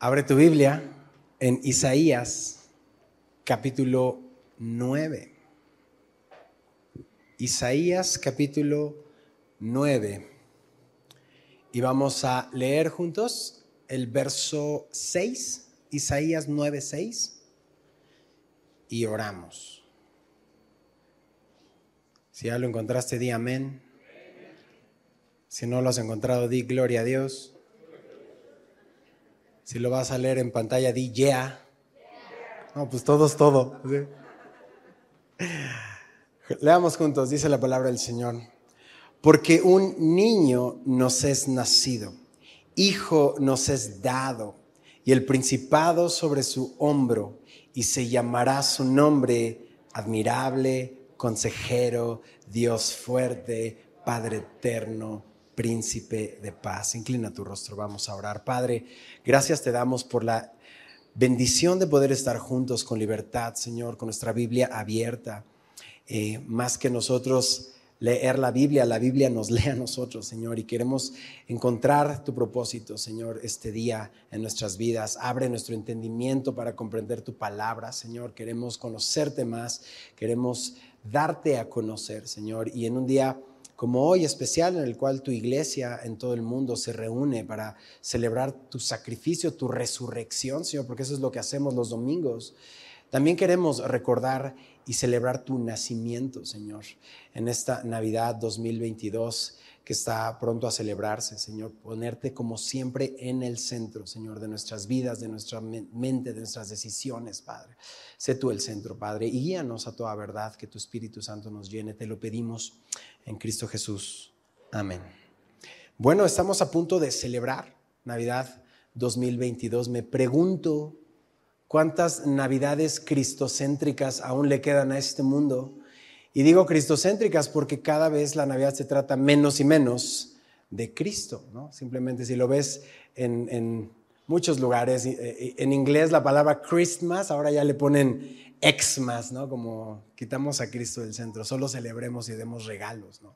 Abre tu Biblia en Isaías capítulo 9. Isaías capítulo 9. Y vamos a leer juntos el verso 6, Isaías 9, 6. Y oramos. Si ya lo encontraste, di amén. Si no lo has encontrado, di gloria a Dios. Si lo vas a leer en pantalla, di yeah. No, pues todo es todo. Leamos juntos, dice la palabra del Señor. Porque un niño nos es nacido, hijo nos es dado, y el principado sobre su hombro, y se llamará su nombre admirable, consejero, Dios fuerte, Padre eterno príncipe de paz. Inclina tu rostro, vamos a orar. Padre, gracias te damos por la bendición de poder estar juntos con libertad, Señor, con nuestra Biblia abierta. Eh, más que nosotros leer la Biblia, la Biblia nos lee a nosotros, Señor, y queremos encontrar tu propósito, Señor, este día en nuestras vidas. Abre nuestro entendimiento para comprender tu palabra, Señor. Queremos conocerte más, queremos darte a conocer, Señor, y en un día como hoy especial en el cual tu iglesia en todo el mundo se reúne para celebrar tu sacrificio, tu resurrección, Señor, porque eso es lo que hacemos los domingos. También queremos recordar y celebrar tu nacimiento, Señor, en esta Navidad 2022 que está pronto a celebrarse, Señor. Ponerte como siempre en el centro, Señor, de nuestras vidas, de nuestra mente, de nuestras decisiones, Padre. Sé tú el centro, Padre, y guíanos a toda verdad, que tu Espíritu Santo nos llene. Te lo pedimos en Cristo Jesús. Amén. Bueno, estamos a punto de celebrar Navidad 2022. Me pregunto cuántas Navidades cristocéntricas aún le quedan a este mundo y digo cristocéntricas porque cada vez la Navidad se trata menos y menos de Cristo, ¿no? Simplemente si lo ves en, muchos lugares, eh, en inglés la palabra Christmas, ahora ya le ponen Xmas, ¿no? Como quitamos a Cristo del centro, solo celebremos y demos regalos, ¿no?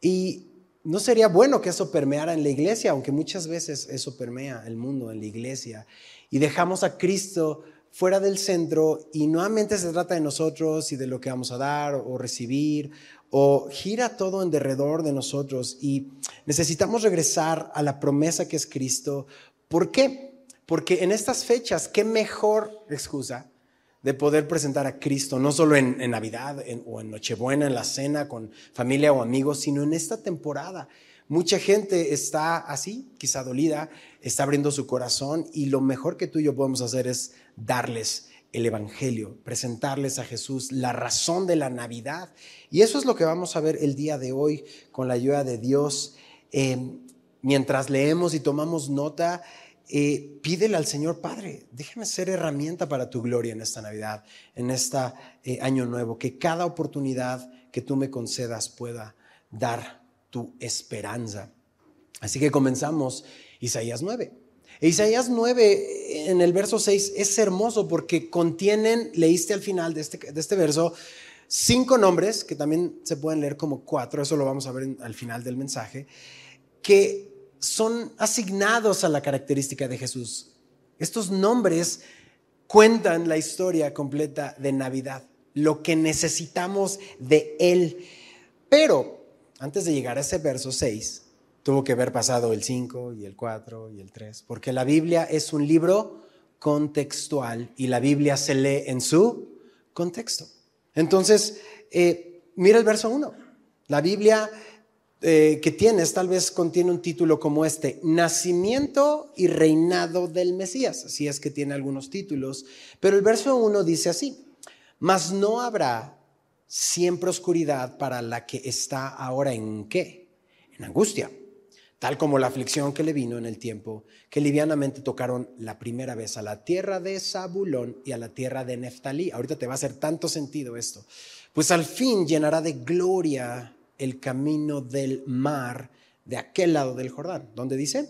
Y no sería bueno que eso permeara en la iglesia, aunque muchas veces eso permea el mundo en la iglesia, y dejamos a Cristo fuera del centro y nuevamente se trata de nosotros y de lo que vamos a dar o recibir o gira todo en derredor de nosotros y necesitamos regresar a la promesa que es Cristo. ¿Por qué? Porque en estas fechas, ¿qué mejor excusa de poder presentar a Cristo, no solo en, Navidad o en Nochebuena, en la cena con familia o amigos, sino en esta temporada? Mucha gente está así, quizá dolida, está abriendo su corazón y lo mejor que tú y yo podemos hacer es darles el Evangelio, presentarles a Jesús la razón de la Navidad. Y eso es lo que vamos a ver el día de hoy con la ayuda de Dios. Eh, mientras leemos y tomamos nota, eh, pídele al Señor, Padre, déjame ser herramienta para tu gloria en esta Navidad, en este año nuevo, que cada oportunidad que tú me concedas pueda dar tu esperanza. Así que comenzamos Isaías 9. E Isaías 9 en el verso 6 es hermoso porque contienen, leíste al final de este, de este verso, cinco nombres, que también se pueden leer como cuatro, eso lo vamos a ver al final del mensaje, que son asignados a la característica de Jesús. Estos nombres cuentan la historia completa de Navidad, lo que necesitamos de Él. Pero antes de llegar a ese verso 6, tuvo que haber pasado el 5 y el 4 y el 3, porque la Biblia es un libro contextual y la Biblia se lee en su contexto. Entonces, eh, mira el verso 1. La Biblia eh, que tienes tal vez contiene un título como este, Nacimiento y Reinado del Mesías, si es que tiene algunos títulos, pero el verso 1 dice así, mas no habrá siempre oscuridad para la que está ahora en qué? En angustia, tal como la aflicción que le vino en el tiempo que livianamente tocaron la primera vez a la tierra de Zabulón y a la tierra de Neftalí. Ahorita te va a hacer tanto sentido esto. Pues al fin llenará de gloria el camino del mar de aquel lado del Jordán. ¿Dónde dice?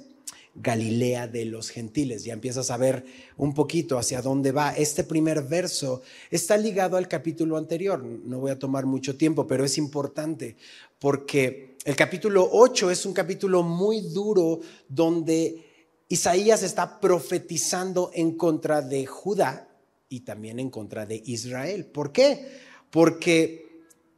Galilea de los gentiles. Ya empiezas a ver un poquito hacia dónde va. Este primer verso está ligado al capítulo anterior. No voy a tomar mucho tiempo, pero es importante porque el capítulo 8 es un capítulo muy duro donde Isaías está profetizando en contra de Judá y también en contra de Israel. ¿Por qué? Porque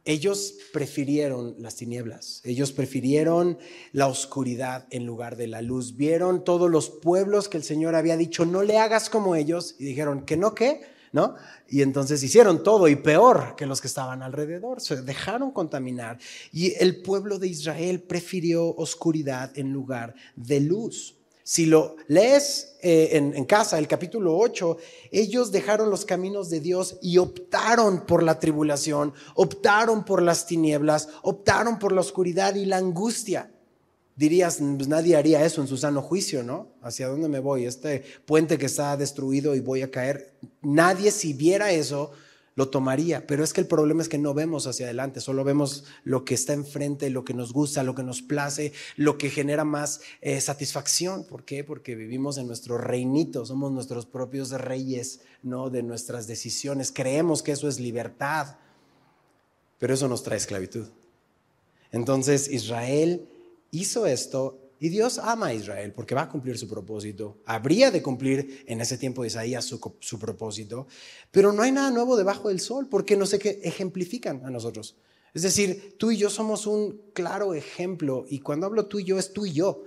ellos prefirieron las tinieblas, ellos prefirieron la oscuridad en lugar de la luz. Vieron todos los pueblos que el Señor había dicho, no le hagas como ellos, y dijeron, que no, ¿qué? ¿No? Y entonces hicieron todo y peor que los que estaban alrededor, se dejaron contaminar. Y el pueblo de Israel prefirió oscuridad en lugar de luz. Si lo lees eh, en, casa, el capítulo 8, ellos dejaron los caminos de Dios y optaron por la tribulación, optaron por las tinieblas, optaron por la oscuridad y la angustia. Dirías, pues nadie haría eso en su sano juicio, ¿no? ¿Hacia dónde me voy? Este puente que está destruido y voy a caer. Nadie si viera eso lo tomaría, pero es que el problema es que no vemos hacia adelante, solo vemos lo que está enfrente, lo que nos gusta, lo que nos place, lo que genera más eh, satisfacción. ¿Por qué? Porque vivimos en nuestro reinito, somos nuestros propios reyes, ¿no? De nuestras decisiones. Creemos que eso es libertad, pero eso nos trae esclavitud. Entonces Israel hizo esto y Dios ama a Israel porque va a cumplir su propósito. Habría de cumplir en ese tiempo de Isaías su, propósito, pero no hay nada nuevo debajo del sol porque no sé qué ejemplifican a nosotros. Es decir, tú y yo somos un claro ejemplo y cuando hablo tú y yo es tú y yo.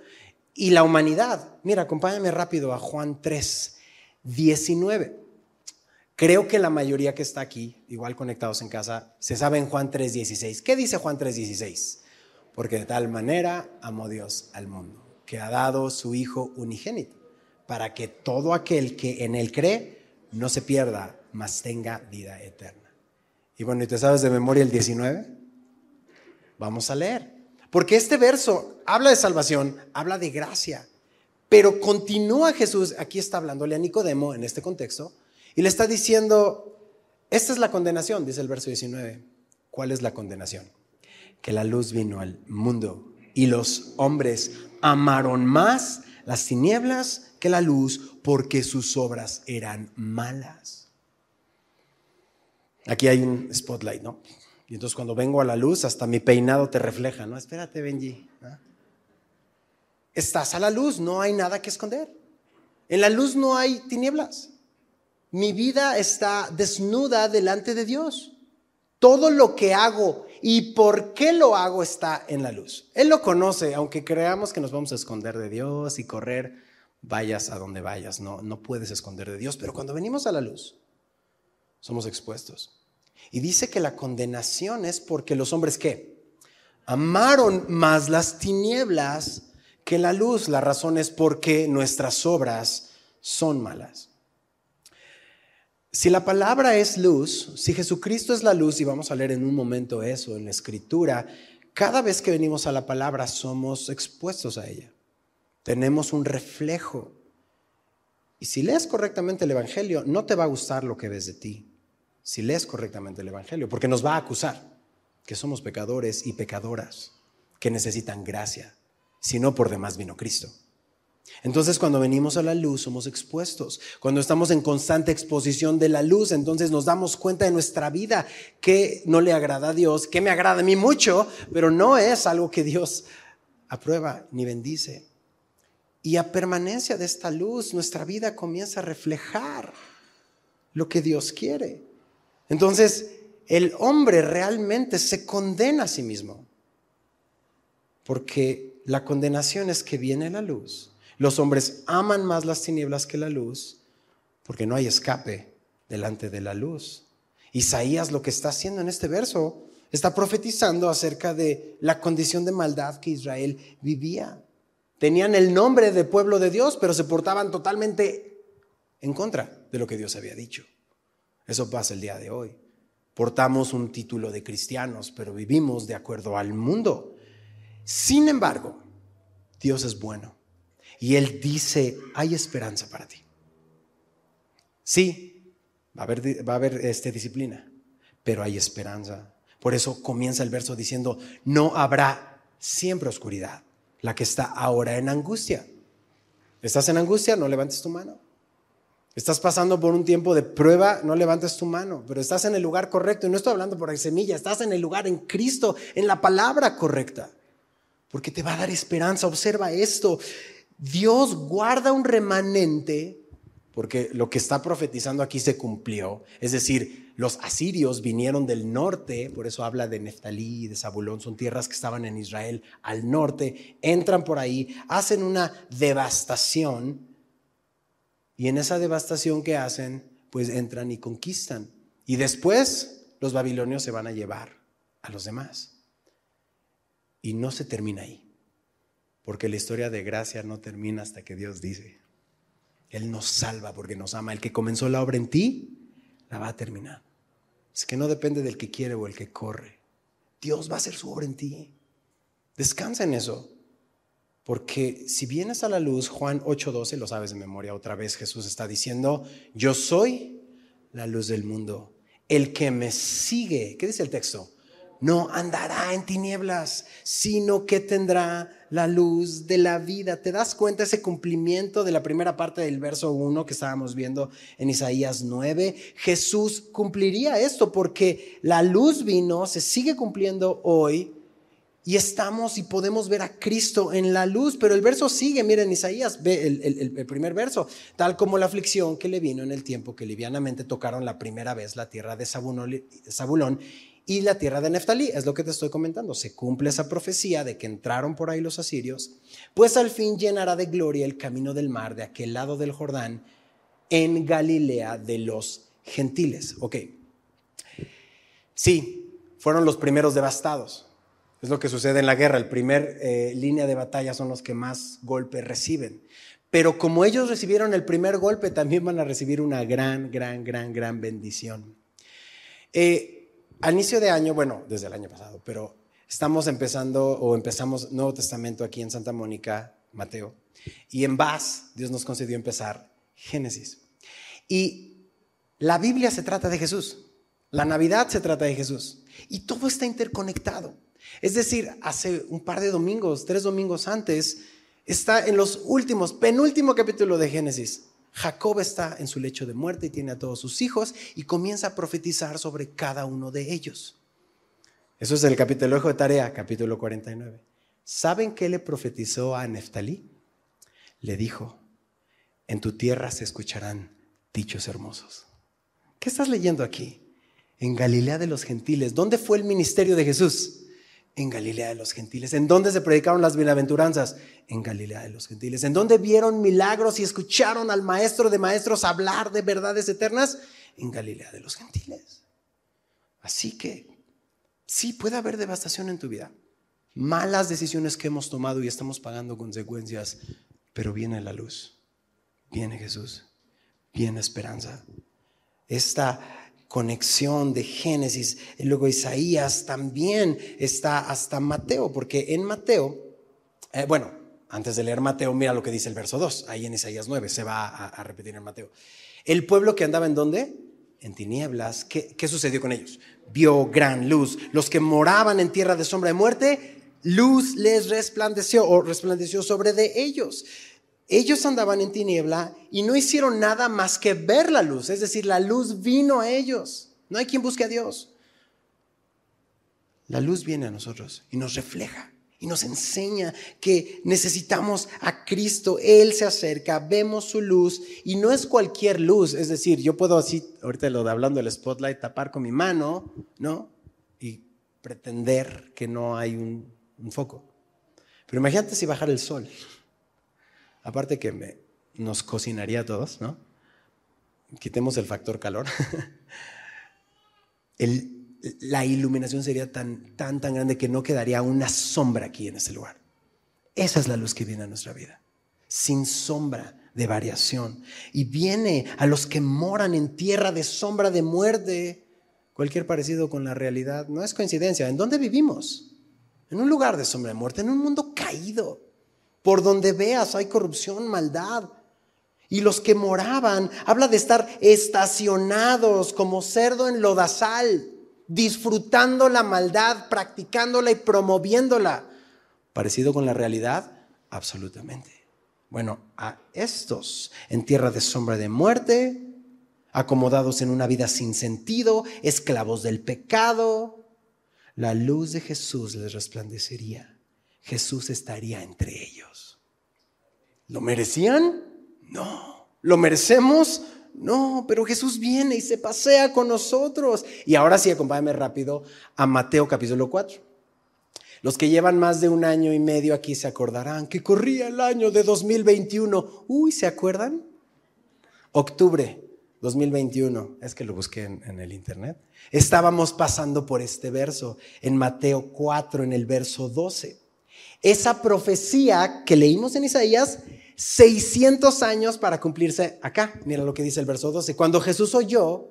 Y la humanidad, mira, acompáñame rápido a Juan 3, 19. Creo que la mayoría que está aquí, igual conectados en casa, se sabe en Juan 3, 16. ¿Qué dice Juan 3, 16? Porque de tal manera amó Dios al mundo, que ha dado su Hijo unigénito, para que todo aquel que en él cree no se pierda, mas tenga vida eterna. Y bueno, ¿y te sabes de memoria el 19? Vamos a leer. Porque este verso habla de salvación, habla de gracia, pero continúa Jesús, aquí está hablándole a Nicodemo en este contexto, y le está diciendo, esta es la condenación, dice el verso 19. ¿Cuál es la condenación? Que la luz vino al mundo y los hombres amaron más las tinieblas que la luz porque sus obras eran malas. Aquí hay un spotlight, ¿no? Y entonces cuando vengo a la luz, hasta mi peinado te refleja, ¿no? Espérate, Benji. Estás a la luz, no hay nada que esconder. En la luz no hay tinieblas. Mi vida está desnuda delante de Dios. Todo lo que hago y por qué lo hago está en la luz. Él lo conoce, aunque creamos que nos vamos a esconder de Dios y correr, vayas a donde vayas, no, no puedes esconder de Dios, pero cuando venimos a la luz, somos expuestos. Y dice que la condenación es porque los hombres qué? Amaron más las tinieblas que la luz. La razón es porque nuestras obras son malas. Si la palabra es luz, si Jesucristo es la luz, y vamos a leer en un momento eso en la escritura, cada vez que venimos a la palabra somos expuestos a ella. Tenemos un reflejo. Y si lees correctamente el Evangelio, no te va a gustar lo que ves de ti. Si lees correctamente el Evangelio, porque nos va a acusar que somos pecadores y pecadoras, que necesitan gracia, si no por demás vino Cristo. Entonces cuando venimos a la luz somos expuestos. Cuando estamos en constante exposición de la luz, entonces nos damos cuenta de nuestra vida que no le agrada a Dios, que me agrada a mí mucho, pero no es algo que Dios aprueba ni bendice. Y a permanencia de esta luz, nuestra vida comienza a reflejar lo que Dios quiere. Entonces, el hombre realmente se condena a sí mismo, porque la condenación es que viene la luz los hombres aman más las tinieblas que la luz porque no hay escape delante de la luz. Isaías lo que está haciendo en este verso está profetizando acerca de la condición de maldad que Israel vivía. Tenían el nombre de pueblo de Dios, pero se portaban totalmente en contra de lo que Dios había dicho. Eso pasa el día de hoy. Portamos un título de cristianos, pero vivimos de acuerdo al mundo. Sin embargo, Dios es bueno y Él dice, hay esperanza para ti. Sí, va a haber, va a haber este, disciplina, pero hay esperanza. Por eso comienza el verso diciendo, no habrá siempre oscuridad, la que está ahora en angustia. ¿Estás en angustia? No levantes tu mano. Estás pasando por un tiempo de prueba, no levantes tu mano, pero estás en el lugar correcto. Y no estoy hablando por semilla, estás en el lugar en Cristo, en la palabra correcta. Porque te va a dar esperanza. Observa esto. Dios guarda un remanente porque lo que está profetizando aquí se cumplió. Es decir, los asirios vinieron del norte, por eso habla de Neftalí y de Zabulón, son tierras que estaban en Israel al norte, entran por ahí, hacen una devastación y en esa devastación que hacen, pues entran y conquistan. Y después los babilonios se van a llevar a los demás. Y no se termina ahí, porque la historia de gracia no termina hasta que Dios dice, él nos salva porque nos ama. El que comenzó la obra en ti, la va a terminar. Es que no depende del que quiere o el que corre. Dios va a hacer su obra en ti. Descansa en eso. Porque si vienes a la luz, Juan 8:12, lo sabes de memoria otra vez, Jesús está diciendo, yo soy la luz del mundo. El que me sigue, ¿qué dice el texto? No andará en tinieblas, sino que tendrá la luz de la vida. ¿Te das cuenta ese cumplimiento de la primera parte del verso 1 que estábamos viendo en Isaías 9? Jesús cumpliría esto porque la luz vino, se sigue cumpliendo hoy y estamos y podemos ver a Cristo en la luz. Pero el verso sigue, miren Isaías, ve el, primer verso, tal como la aflicción que le vino en el tiempo que livianamente tocaron la primera vez la tierra de Zabulón y la tierra de Neftalí. Es lo que te estoy comentando. Se cumple esa profecía de que entraron por ahí los asirios, pues al fin llenará de gloria el camino del mar de aquel lado del Jordán en Galilea de los gentiles. Ok. Sí, fueron los primeros devastados. Es lo que sucede en la guerra. El primer eh, línea de batalla son los que más golpes reciben. Pero como ellos recibieron el primer golpe, también van a recibir una gran, gran, gran, gran bendición. Eh, al inicio de año, bueno, desde el año pasado, pero estamos empezando o empezamos Nuevo Testamento aquí en Santa Mónica, Mateo, y en Vaz Dios nos concedió empezar Génesis. Y la Biblia se trata de Jesús, la Navidad se trata de Jesús, y todo está interconectado. Es decir, hace un par de domingos, tres domingos antes, está en los últimos, penúltimo capítulo de Génesis. Jacob está en su lecho de muerte y tiene a todos sus hijos y comienza a profetizar sobre cada uno de ellos. Eso es el capítulo de tarea, capítulo 49. ¿Saben qué le profetizó a Neftalí? Le dijo, en tu tierra se escucharán dichos hermosos. ¿Qué estás leyendo aquí? En Galilea de los gentiles. ¿Dónde fue el ministerio de Jesús? En Galilea de los gentiles. ¿En dónde se predicaron las bienaventuranzas? En Galilea de los gentiles. ¿En dónde vieron milagros y escucharon al maestro de maestros hablar de verdades eternas? En Galilea de los gentiles. Así que sí puede haber devastación en tu vida. Malas decisiones que hemos tomado y estamos pagando consecuencias, pero viene la luz. Viene Jesús. Viene esperanza. Esta conexión de Génesis, y luego Isaías también está hasta Mateo, porque en Mateo, eh, bueno, antes de leer Mateo, mira lo que dice el verso 2, ahí en Isaías 9, se va a, repetir en Mateo. El pueblo que andaba en dónde? En tinieblas. ¿Qué, ¿Qué sucedió con ellos? Vio gran luz. Los que moraban en tierra de sombra de muerte, luz les resplandeció o resplandeció sobre de ellos. Ellos andaban en tiniebla y no hicieron nada más que ver la luz, es decir, la luz vino a ellos. No hay quien busque a Dios. La luz viene a nosotros y nos refleja y nos enseña que necesitamos a Cristo. Él se acerca, vemos su luz y no es cualquier luz. Es decir, yo puedo así, ahorita lo de hablando del spotlight, tapar con mi mano, ¿no? Y pretender que no hay un, foco. Pero imagínate si bajara el sol aparte que nos cocinaría a todos, ¿no? Quitemos el factor calor. la iluminación sería tan, tan, tan grande que no quedaría una sombra aquí en ese lugar. Esa es la luz que viene a nuestra vida, sin sombra de variación. Y viene a los que moran en tierra de sombra de muerte. Cualquier parecido con la realidad no es coincidencia. ¿En dónde vivimos? En un lugar de sombra de muerte, en un mundo caído. Por donde veas hay corrupción, maldad. Y los que moraban, habla de estar estacionados como cerdo en lodazal, disfrutando la maldad, practicándola y promoviéndola. ¿Parecido con la realidad? Absolutamente. Bueno, a estos en tierra de sombra de muerte, acomodados en una vida sin sentido, esclavos del pecado, la luz de Jesús les resplandecería Jesús estaría entre ellos. ¿Lo merecían? No. ¿Lo merecemos? No, pero Jesús viene y se pasea con nosotros. Y ahora sí, acompáñame rápido a Mateo capítulo 4. Los que llevan más de un año y medio aquí se acordarán que corría el año de 2021. Uy, ¿se acuerdan? Octubre 2021. Es que lo busqué en, el internet. Estábamos pasando por este verso en Mateo 4, en el verso 12. Esa profecía que leímos en Isaías 600 años para cumplirse acá. Mira lo que dice el verso 12. Cuando Jesús oyó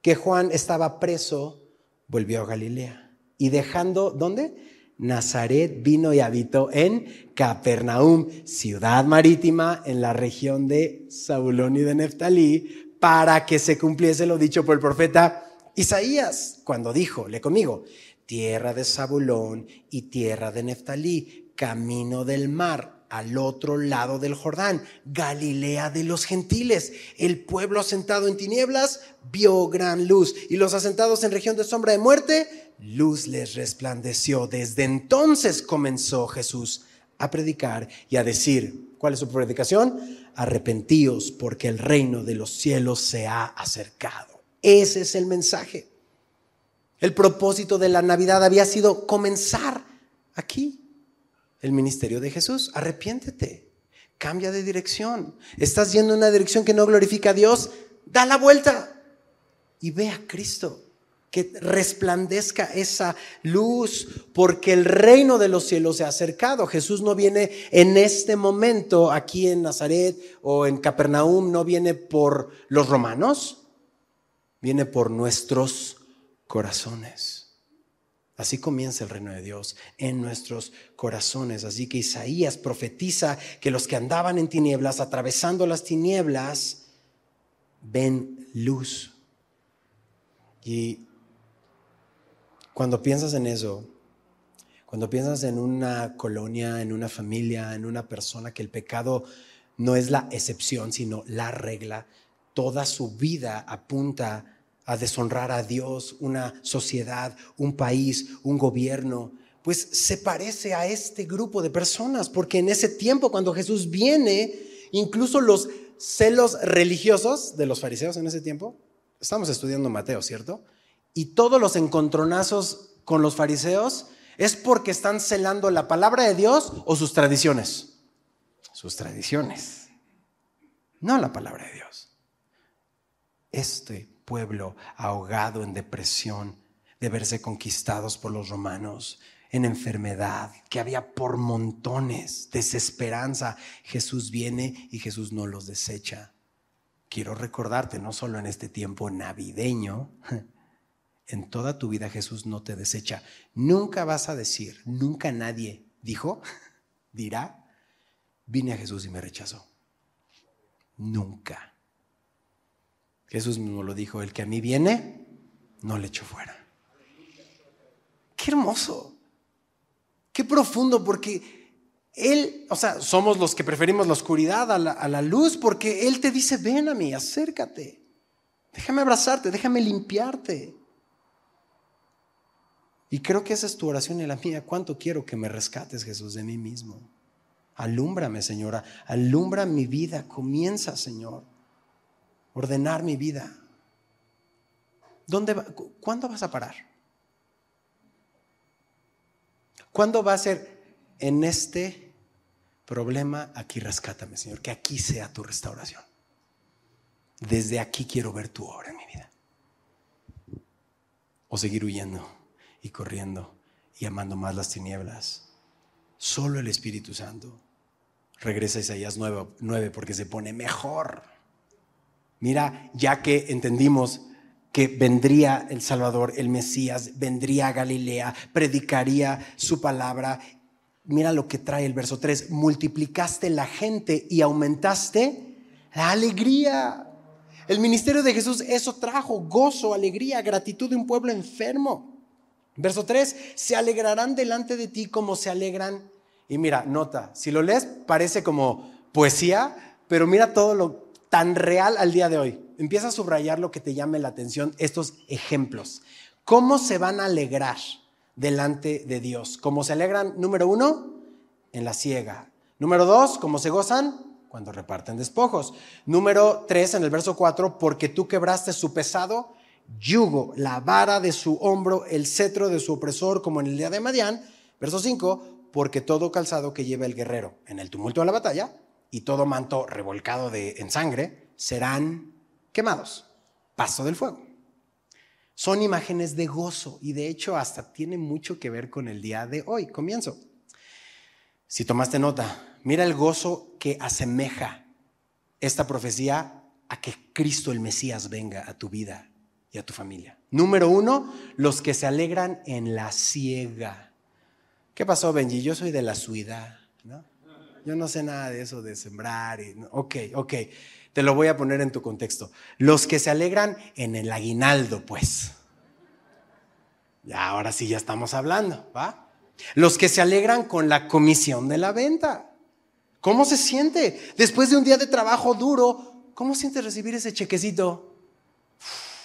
que Juan estaba preso, volvió a Galilea. Y dejando, ¿dónde? Nazaret vino y habitó en Capernaum, ciudad marítima en la región de Zabulón y de Neftalí, para que se cumpliese lo dicho por el profeta Isaías, cuando dijo, le conmigo, tierra de Zabulón y tierra de Neftalí, camino del mar al otro lado del Jordán, Galilea de los gentiles. El pueblo asentado en tinieblas vio gran luz y los asentados en región de sombra de muerte, luz les resplandeció. Desde entonces comenzó Jesús a predicar y a decir, ¿cuál es su predicación? Arrepentíos porque el reino de los cielos se ha acercado. Ese es el mensaje. El propósito de la Navidad había sido comenzar aquí, el ministerio de Jesús. Arrepiéntete, cambia de dirección. Estás yendo en una dirección que no glorifica a Dios, da la vuelta y ve a Cristo. Que resplandezca esa luz, porque el reino de los cielos se ha acercado. Jesús no viene en este momento aquí en Nazaret o en Capernaum, no viene por los romanos, viene por nuestros corazones. Así comienza el reino de Dios en nuestros corazones. Así que Isaías profetiza que los que andaban en tinieblas, atravesando las tinieblas, ven luz. Y cuando piensas en eso, cuando piensas en una colonia, en una familia, en una persona, que el pecado no es la excepción, sino la regla, toda su vida apunta a deshonrar a Dios, una sociedad, un país, un gobierno, pues se parece a este grupo de personas, porque en ese tiempo cuando Jesús viene, incluso los celos religiosos de los fariseos en ese tiempo, estamos estudiando Mateo, ¿cierto? Y todos los encontronazos con los fariseos es porque están celando la palabra de Dios o sus tradiciones. Sus tradiciones, no la palabra de Dios. Este pueblo ahogado en depresión, de verse conquistados por los romanos, en enfermedad, que había por montones, desesperanza. Jesús viene y Jesús no los desecha. Quiero recordarte, no solo en este tiempo navideño, en toda tu vida Jesús no te desecha. Nunca vas a decir, nunca nadie dijo, dirá, vine a Jesús y me rechazó. Nunca. Jesús mismo lo dijo, el que a mí viene, no le echo fuera. Qué hermoso, qué profundo, porque Él, o sea, somos los que preferimos la oscuridad a la, luz, porque Él te dice, ven a mí, acércate, déjame abrazarte, déjame limpiarte. Y creo que esa es tu oración y la mía. ¿Cuánto quiero que me rescates, Jesús, de mí mismo? Alúmbrame, Señora. Alumbra mi vida. Comienza, Señor ordenar mi vida. ¿Dónde ¿Cuándo vas a parar? ¿Cuándo va a ser en este problema? Aquí rescátame, Señor, que aquí sea tu restauración. Desde aquí quiero ver tu obra en mi vida. O seguir huyendo y corriendo y amando más las tinieblas. Solo el Espíritu Santo. Regresa a Isaías 9, 9 porque se pone mejor. Mira, ya que entendimos que vendría el Salvador, el Mesías, vendría a Galilea, predicaría su palabra. Mira lo que trae el verso 3, multiplicaste la gente y aumentaste la alegría. El ministerio de Jesús eso trajo, gozo, alegría, gratitud de un pueblo enfermo. Verso 3, se alegrarán delante de ti como se alegran. Y mira, nota, si lo lees parece como poesía, pero mira todo lo tan real al día de hoy. Empieza a subrayar lo que te llame la atención, estos ejemplos. ¿Cómo se van a alegrar delante de Dios? ¿Cómo se alegran, número uno, en la ciega. Número dos, ¿cómo se gozan? cuando reparten despojos. Número 3 en el verso 4, porque tú quebraste su pesado yugo, la vara de su hombro, el cetro de su opresor, como en el día de Madián. Verso 5, porque todo calzado que lleva el guerrero en el tumulto de la batalla y todo manto revolcado de, en sangre serán quemados. Paso del fuego. Son imágenes de gozo y de hecho hasta tiene mucho que ver con el día de hoy. Comienzo. Si tomaste nota, mira el gozo que asemeja esta profecía a que Cristo el Mesías venga a tu vida y a tu familia. Número uno, los que se alegran en la ciega. ¿Qué pasó, Benji? Yo soy de la suida, ¿no? Yo no sé nada de eso de sembrar. Y, ok, ok, te lo voy a poner en tu contexto. Los que se alegran en el aguinaldo, pues. Ya, ahora sí ya estamos hablando, ¿va? Los que se alegran con la comisión de la venta. ¿Cómo se siente? Después de un día de trabajo duro, ¿cómo siente recibir ese chequecito?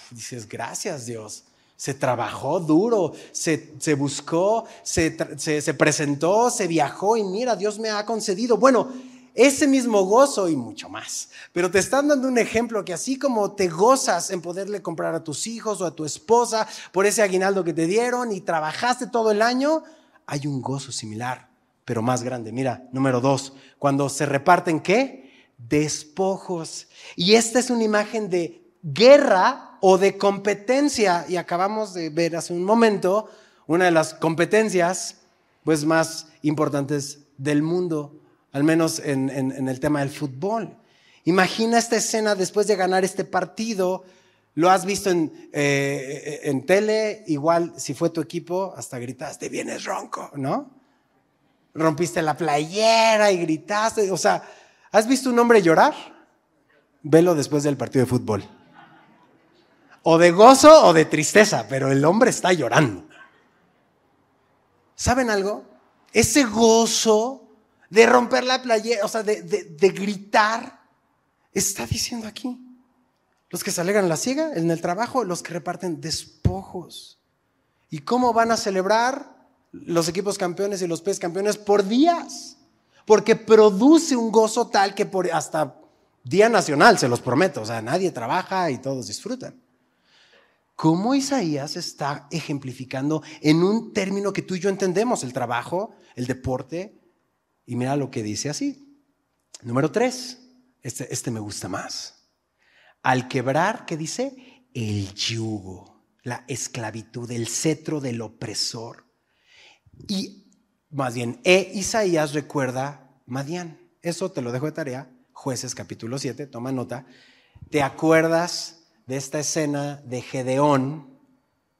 dices, gracias Dios. Se trabajó duro, se, buscó, se, se presentó, se viajó y mira, Dios me ha concedido. Bueno, ese mismo gozo y mucho más. Pero te están dando un ejemplo que así como te gozas en poderle comprar a tus hijos o a tu esposa por ese aguinaldo que te dieron y trabajaste todo el año, hay un gozo similar, pero más grande. Mira, número dos, cuando se reparten qué? Despojos. Y esta es una imagen de guerra o de competencia. Y acabamos de ver hace un momento una de las competencias pues, más importantes del mundo, al menos en, el tema del fútbol. Imagina esta escena después de ganar este partido lo has visto en, eh, en tele, igual si fue tu equipo, hasta gritaste, vienes ronco, ¿no? Rompiste la playera y gritaste, o sea, ¿has visto un hombre llorar? Velo después del partido de fútbol. O de gozo o de tristeza, pero el hombre está llorando. ¿Saben algo? Ese gozo de romper la playera, o sea, de, de gritar, está diciendo aquí los que se alegran la ciega en el trabajo, los que reparten despojos. ¿Y cómo van a celebrar los equipos campeones y los pez campeones? Por días. Porque produce un gozo tal que por hasta día nacional, se los prometo. O sea, nadie trabaja y todos disfrutan. ¿Cómo Isaías está ejemplificando en un término que tú y yo entendemos, el trabajo, el deporte? Y mira lo que dice así. Número tres, este, este me gusta más al quebrar, ¿qué dice? El yugo, la esclavitud, el cetro del opresor. Y más bien, e Isaías recuerda Madián. Eso te lo dejo de tarea, jueces capítulo 7, toma nota. ¿Te acuerdas de esta escena de Gedeón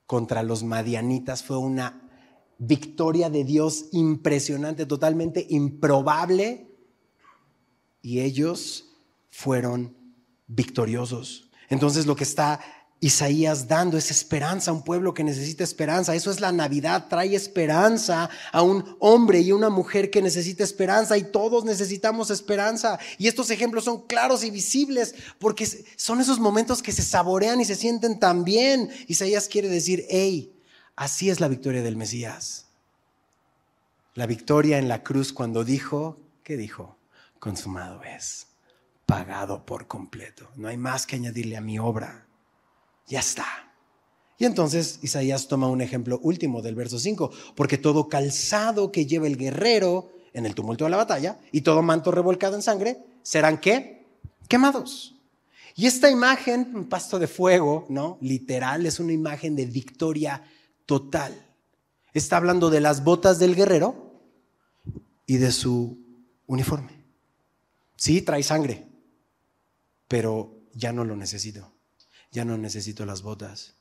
contra los madianitas? Fue una victoria de Dios impresionante, totalmente improbable. Y ellos fueron victoriosos. Entonces lo que está Isaías dando es esperanza a un pueblo que necesita esperanza. Eso es la Navidad, trae esperanza a un hombre y una mujer que necesita esperanza y todos necesitamos esperanza. Y estos ejemplos son claros y visibles porque son esos momentos que se saborean y se sienten tan bien. Isaías quiere decir, hey, así es la victoria del Mesías. La victoria en la cruz cuando dijo, ¿qué dijo? Consumado es pagado por completo. No hay más que añadirle a mi obra. Ya está. Y entonces Isaías toma un ejemplo último del verso 5, porque todo calzado que lleva el guerrero en el tumulto de la batalla y todo manto revolcado en sangre serán qué? Quemados. Y esta imagen, un pasto de fuego, ¿no? Literal, es una imagen de victoria total. Está hablando de las botas del guerrero y de su uniforme. Sí, trae sangre, pero ya no lo necesito. Ya no necesito las botas.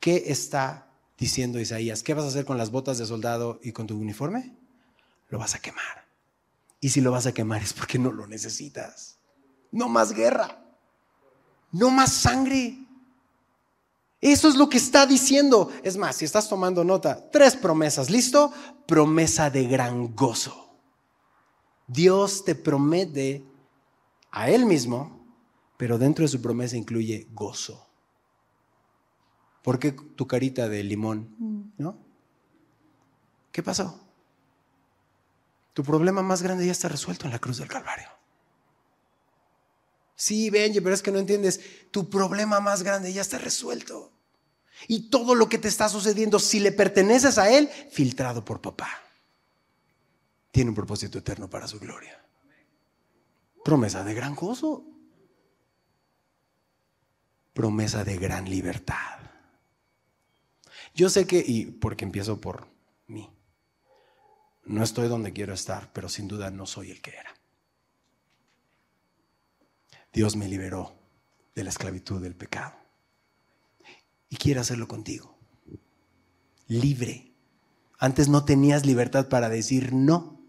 ¿Qué está diciendo Isaías? ¿Qué vas a hacer con las botas de soldado y con tu uniforme? Lo vas a quemar. Y si lo vas a quemar es porque no lo necesitas. No más guerra. No más sangre. Eso es lo que está diciendo. Es más, si estás tomando nota, tres promesas. ¿Listo? Promesa de gran gozo. Dios te promete a Él mismo pero dentro de su promesa incluye gozo. ¿Por qué tu carita de limón? Mm. ¿No? ¿Qué pasó? Tu problema más grande ya está resuelto en la cruz del Calvario. Sí, Benji, pero es que no entiendes. Tu problema más grande ya está resuelto. Y todo lo que te está sucediendo, si le perteneces a Él, filtrado por papá. Tiene un propósito eterno para su gloria. Promesa de gran gozo. Promesa de gran libertad. Yo sé que, y porque empiezo por mí, no estoy donde quiero estar, pero sin duda no soy el que era. Dios me liberó de la esclavitud del pecado. Y quiere hacerlo contigo. Libre. Antes no tenías libertad para decir no.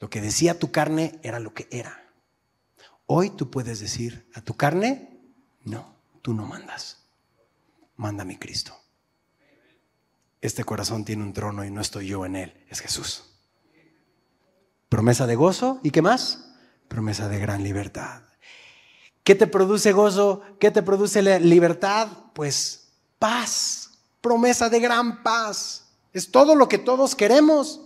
Lo que decía tu carne era lo que era. Hoy tú puedes decir a tu carne, no, tú no mandas. Manda mi Cristo. Este corazón tiene un trono y no estoy yo en él, es Jesús. Promesa de gozo y qué más? Promesa de gran libertad. ¿Qué te produce gozo? ¿Qué te produce libertad? Pues paz, promesa de gran paz. Es todo lo que todos queremos.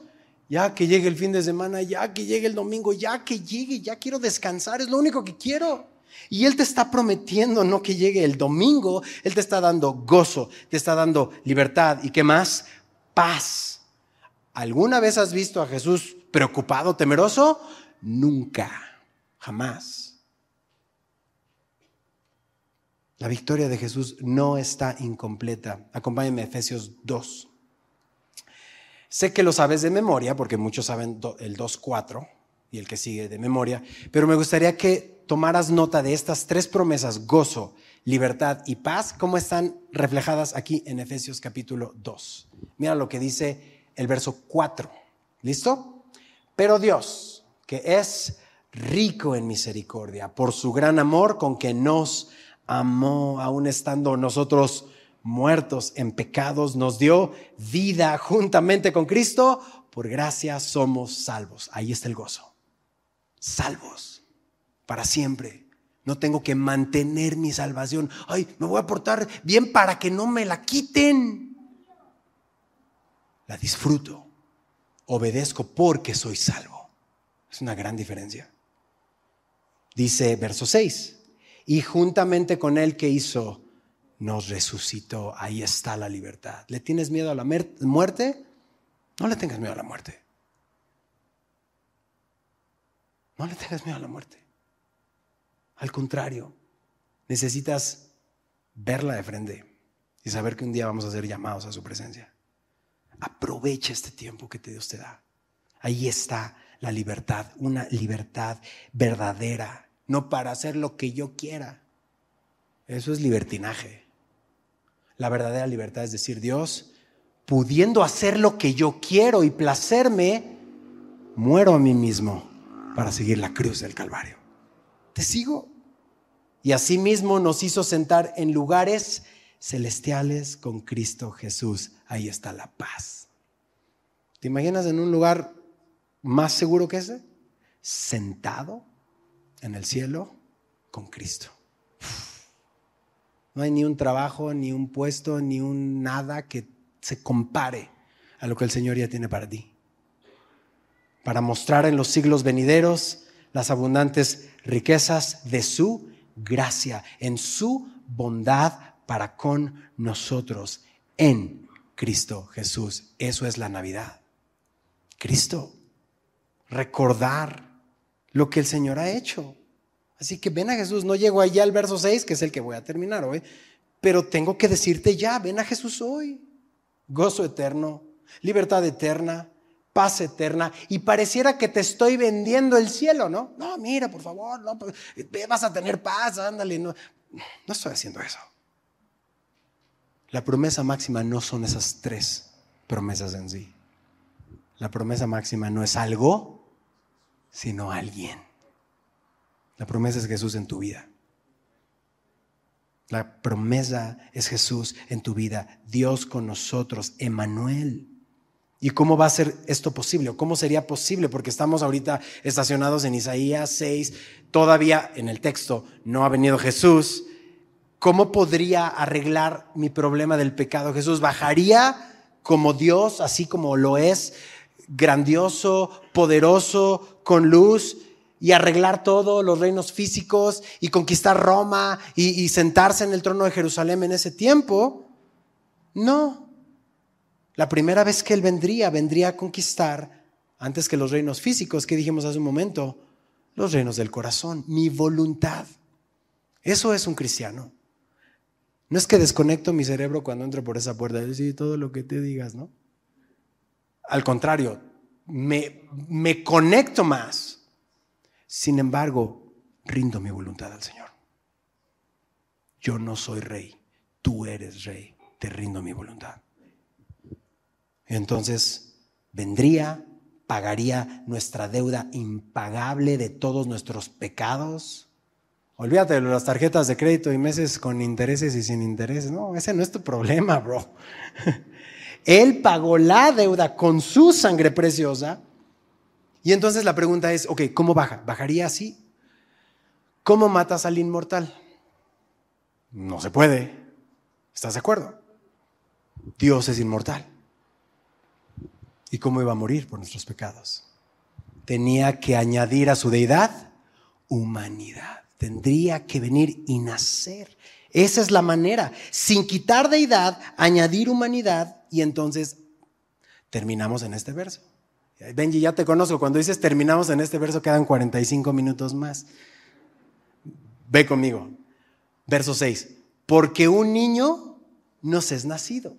Ya que llegue el fin de semana, ya que llegue el domingo, ya que llegue, ya quiero descansar, es lo único que quiero. Y Él te está prometiendo no que llegue el domingo, Él te está dando gozo, te está dando libertad y qué más, paz. ¿Alguna vez has visto a Jesús preocupado, temeroso? Nunca, jamás. La victoria de Jesús no está incompleta. Acompáñenme a Efesios 2. Sé que lo sabes de memoria, porque muchos saben el 2.4 y el que sigue de memoria, pero me gustaría que tomaras nota de estas tres promesas, gozo, libertad y paz, cómo están reflejadas aquí en Efesios capítulo 2. Mira lo que dice el verso 4. ¿Listo? Pero Dios, que es rico en misericordia, por su gran amor con que nos amó, aún estando nosotros muertos en pecados, nos dio vida juntamente con Cristo, por gracia somos salvos. Ahí está el gozo. Salvos para siempre. No tengo que mantener mi salvación. Ay, me voy a portar bien para que no me la quiten. La disfruto. Obedezco porque soy salvo. Es una gran diferencia. Dice verso 6 y juntamente con Él que hizo, nos resucitó. Ahí está la libertad. ¿Le tienes miedo a la muerte? No le tengas miedo a la muerte. No le tengas miedo a la muerte. Al contrario, necesitas verla de frente y saber que un día vamos a ser llamados a su presencia. Aprovecha este tiempo que Dios te da. Ahí está la libertad, una libertad verdadera no para hacer lo que yo quiera. Eso es libertinaje. La verdadera libertad es decir, Dios, pudiendo hacer lo que yo quiero y placerme, muero a mí mismo para seguir la cruz del Calvario. ¿Te sigo? Y asimismo nos hizo sentar en lugares celestiales con Cristo Jesús. Ahí está la paz. ¿Te imaginas en un lugar más seguro que ese? Sentado en el cielo con Cristo. No hay ni un trabajo, ni un puesto, ni un nada que se compare a lo que el Señor ya tiene para ti. Para mostrar en los siglos venideros las abundantes riquezas de su gracia, en su bondad para con nosotros, en Cristo Jesús. Eso es la Navidad. Cristo. Recordar lo que el Señor ha hecho. Así que ven a Jesús, no llego allá al verso 6, que es el que voy a terminar hoy, pero tengo que decirte ya, ven a Jesús hoy. Gozo eterno, libertad eterna, paz eterna, y pareciera que te estoy vendiendo el cielo, ¿no? No, mira, por favor, no, pues, vas a tener paz, ándale, no, no estoy haciendo eso. La promesa máxima no son esas tres promesas en sí. La promesa máxima no es algo, sino alguien. La promesa es Jesús en tu vida. La promesa es Jesús en tu vida, Dios con nosotros, Emanuel. ¿Y cómo va a ser esto posible? cómo sería posible? Porque estamos ahorita estacionados en Isaías 6, todavía en el texto no ha venido Jesús. ¿Cómo podría arreglar mi problema del pecado? Jesús bajaría como Dios, así como lo es, grandioso, poderoso, con luz, y arreglar todo, los reinos físicos y conquistar Roma y, y sentarse en el trono de Jerusalén en ese tiempo. No. La primera vez que Él vendría, vendría a conquistar, antes que los reinos físicos que dijimos hace un momento, los reinos del corazón, mi voluntad. Eso es un cristiano. No es que desconecto mi cerebro cuando entro por esa puerta decir todo lo que te digas, ¿no? Al contrario, me, me conecto más. Sin embargo, rindo mi voluntad al Señor. Yo no soy rey, tú eres rey, te rindo mi voluntad. Entonces, vendría, pagaría nuestra deuda impagable de todos nuestros pecados. Olvídate de las tarjetas de crédito y meses con intereses y sin intereses. No, ese no es tu problema, bro. Él pagó la deuda con su sangre preciosa. Y entonces la pregunta es, ok, ¿cómo baja? ¿Bajaría así? ¿Cómo matas al inmortal? No se puede. ¿Estás de acuerdo? Dios es inmortal. ¿Y cómo iba a morir por nuestros pecados? Tenía que añadir a su deidad humanidad. Tendría que venir y nacer. Esa es la manera. Sin quitar deidad, añadir humanidad y entonces terminamos en este verso. Benji, ya te conozco. Cuando dices terminamos en este verso, quedan 45 minutos más. Ve conmigo. Verso 6. Porque un niño nos es nacido.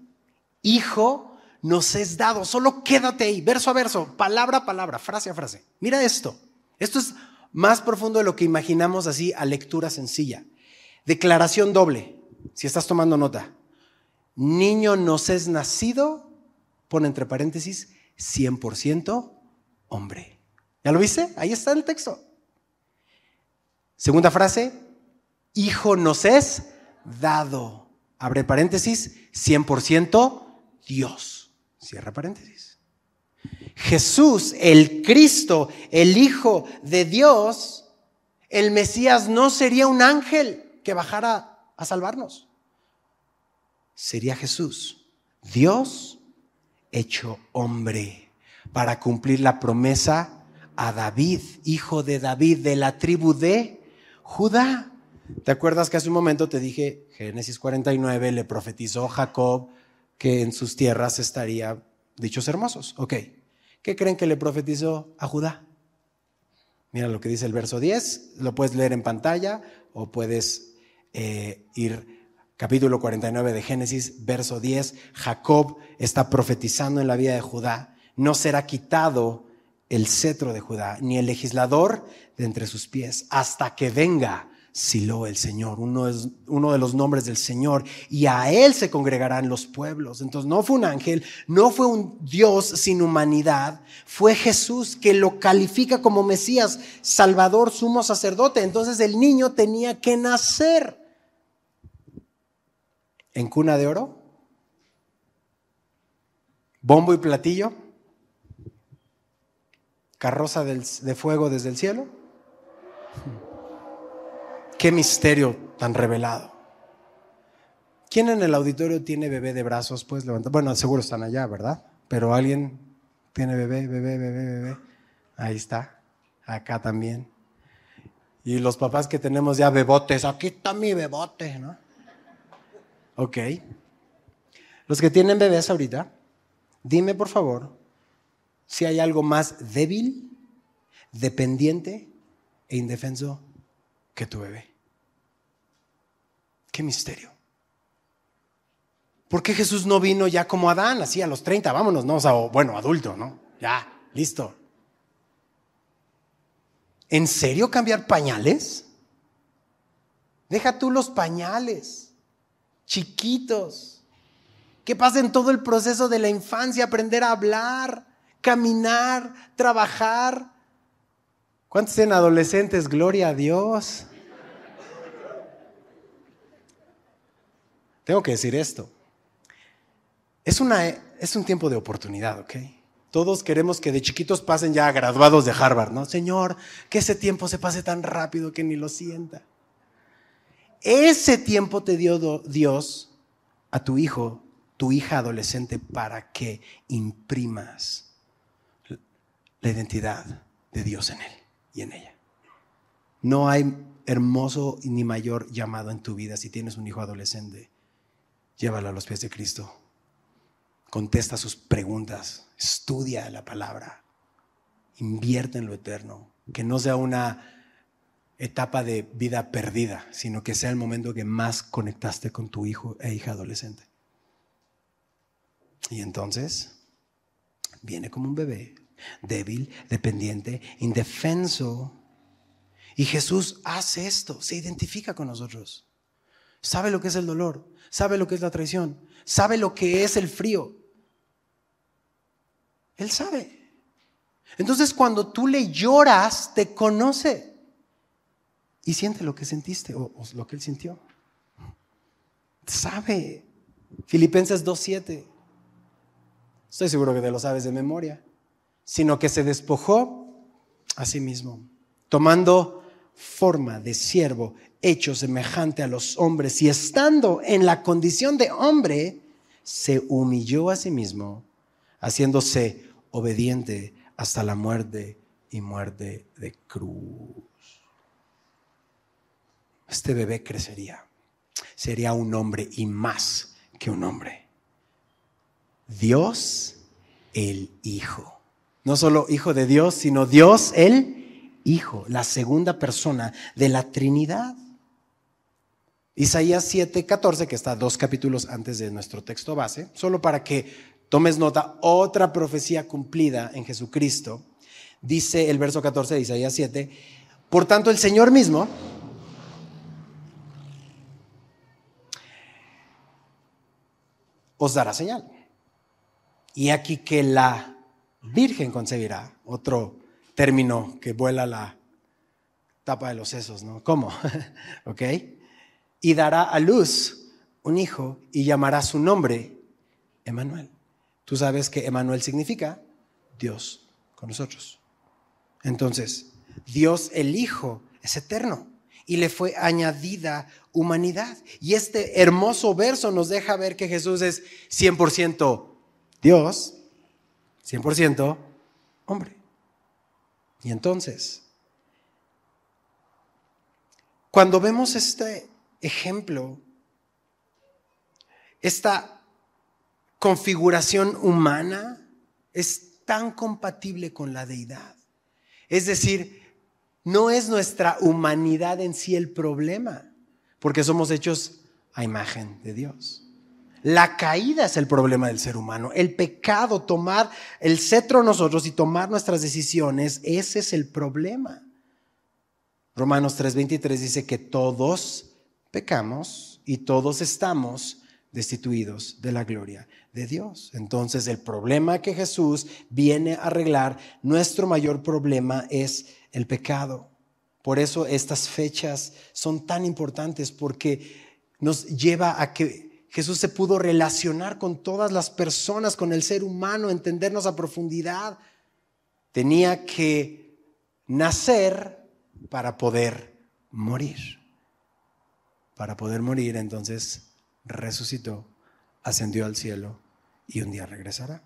Hijo nos es dado. Solo quédate ahí, verso a verso, palabra a palabra, frase a frase. Mira esto. Esto es más profundo de lo que imaginamos así a lectura sencilla. Declaración doble, si estás tomando nota niño nos es nacido, pone entre paréntesis, 100% hombre. ¿Ya lo viste? Ahí está el texto. Segunda frase, hijo nos es dado. Abre paréntesis, 100% Dios. Cierra paréntesis. Jesús, el Cristo, el Hijo de Dios, el Mesías no sería un ángel que bajara a salvarnos sería Jesús, Dios hecho hombre, para cumplir la promesa a David, hijo de David, de la tribu de Judá. ¿Te acuerdas que hace un momento te dije, Génesis 49, le profetizó Jacob que en sus tierras estaría dichos hermosos? Ok, ¿qué creen que le profetizó a Judá? Mira lo que dice el verso 10, lo puedes leer en pantalla o puedes eh, ir capítulo 49 de Génesis, verso 10, Jacob está profetizando en la vida de Judá, no será quitado el cetro de Judá, ni el legislador de entre sus pies, hasta que venga Silo el Señor, uno, es, uno de los nombres del Señor, y a Él se congregarán los pueblos. Entonces no fue un ángel, no fue un Dios sin humanidad, fue Jesús que lo califica como Mesías, Salvador, sumo sacerdote. Entonces el niño tenía que nacer en cuna de oro, bombo y platillo, carroza de fuego desde el cielo. Qué misterio tan revelado. ¿Quién en el auditorio tiene bebé de brazos? Pues levanta. Bueno, seguro están allá, ¿verdad? Pero alguien tiene bebé, bebé, bebé, bebé. Ahí está. Acá también. Y los papás que tenemos ya bebotes, aquí está mi bebote, ¿no? Ok. Los que tienen bebés ahorita, dime por favor si hay algo más débil, dependiente e indefenso que tu bebé. Qué misterio. ¿Por qué Jesús no vino ya como Adán, así a los 30? Vámonos, ¿no? O bueno, adulto, ¿no? Ya, listo. ¿En serio cambiar pañales? Deja tú los pañales chiquitos, que pasen todo el proceso de la infancia, aprender a hablar, caminar, trabajar. ¿Cuántos en adolescentes? Gloria a Dios. Tengo que decir esto. Es, una, es un tiempo de oportunidad, ¿ok? Todos queremos que de chiquitos pasen ya graduados de Harvard, ¿no? Señor, que ese tiempo se pase tan rápido que ni lo sienta. Ese tiempo te dio Dios a tu hijo, tu hija adolescente, para que imprimas la identidad de Dios en él y en ella. No hay hermoso ni mayor llamado en tu vida si tienes un hijo adolescente. Llévalo a los pies de Cristo. Contesta sus preguntas. Estudia la palabra. Invierte en lo eterno. Que no sea una etapa de vida perdida, sino que sea el momento que más conectaste con tu hijo e hija adolescente. Y entonces viene como un bebé, débil, dependiente, indefenso. Y Jesús hace esto, se identifica con nosotros. Sabe lo que es el dolor, sabe lo que es la traición, sabe lo que es el frío. Él sabe. Entonces cuando tú le lloras, te conoce y siente lo que sentiste o, lo que él sintió. Sabe. Filipenses 2.7. Estoy seguro que te lo sabes de memoria. Sino que se despojó a sí mismo, tomando forma de siervo, hecho semejante a los hombres, y estando en la condición de hombre, se humilló a sí mismo, haciéndose obediente hasta la muerte y muerte de cruz. Este bebé crecería, sería un hombre y más que un hombre. Dios el Hijo. No solo Hijo de Dios, sino Dios el Hijo, la segunda persona de la Trinidad. Isaías 7:14, que está dos capítulos antes de nuestro texto base, solo para que tomes nota, otra profecía cumplida en Jesucristo, dice el verso 14 de Isaías 7, por tanto el Señor mismo os dará señal. Y aquí que la Virgen concebirá, otro término que vuela la tapa de los sesos, ¿no? ¿Cómo? ¿Ok? Y dará a luz un hijo y llamará su nombre Emanuel. Tú sabes que Emanuel significa Dios con nosotros. Entonces, Dios el Hijo es eterno y le fue añadida humanidad. Y este hermoso verso nos deja ver que Jesús es 100% Dios, 100% hombre. Y entonces, cuando vemos este ejemplo, esta configuración humana es tan compatible con la deidad. Es decir, no es nuestra humanidad en sí el problema, porque somos hechos a imagen de Dios. La caída es el problema del ser humano. El pecado, tomar el cetro nosotros y tomar nuestras decisiones, ese es el problema. Romanos 3:23 dice que todos pecamos y todos estamos destituidos de la gloria de Dios. Entonces el problema que Jesús viene a arreglar, nuestro mayor problema es el pecado. Por eso estas fechas son tan importantes porque nos lleva a que Jesús se pudo relacionar con todas las personas, con el ser humano, entendernos a profundidad. Tenía que nacer para poder morir. Para poder morir, entonces resucitó, ascendió al cielo y un día regresará.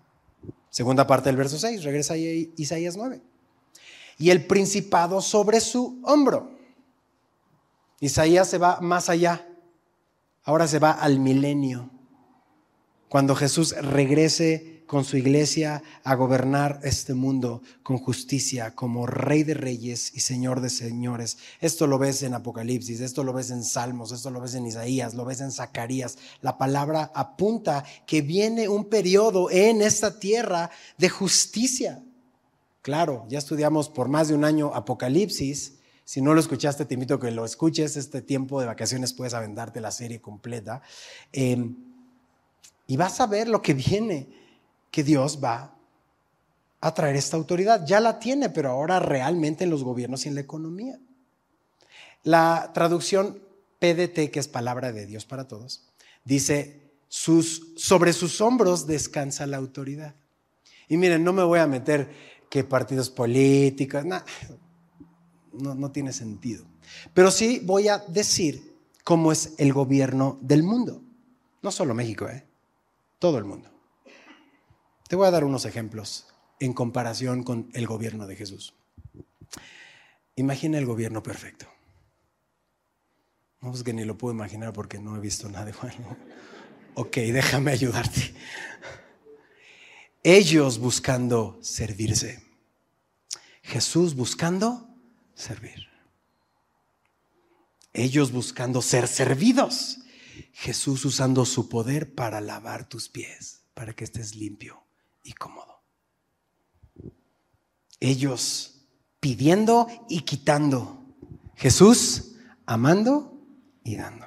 Segunda parte del verso 6, regresa Isaías 9 y el principado sobre su hombro. Isaías se va más allá, ahora se va al milenio, cuando Jesús regrese con su iglesia a gobernar este mundo con justicia como rey de reyes y señor de señores. Esto lo ves en Apocalipsis, esto lo ves en Salmos, esto lo ves en Isaías, lo ves en Zacarías. La palabra apunta que viene un periodo en esta tierra de justicia. Claro, ya estudiamos por más de un año Apocalipsis. Si no lo escuchaste, te invito a que lo escuches. Este tiempo de vacaciones puedes aventarte la serie completa. Em, y vas a ver lo que viene, que Dios va a traer esta autoridad. Ya la tiene, pero ahora realmente en los gobiernos y en la economía. La traducción PDT, que es palabra de Dios para todos, dice, sobre sus hombros descansa la autoridad. Y miren, no me voy a meter que partidos políticos, no, no tiene sentido. Pero sí voy a decir cómo es el gobierno del mundo. No solo México, ¿eh? todo el mundo. Te voy a dar unos ejemplos en comparación con el gobierno de Jesús. Imagina el gobierno perfecto. No, es que ni lo puedo imaginar porque no he visto nada igual. Ok, déjame ayudarte. Ellos buscando servirse. Jesús buscando servir. Ellos buscando ser servidos. Jesús usando su poder para lavar tus pies, para que estés limpio y cómodo. Ellos pidiendo y quitando. Jesús amando y dando.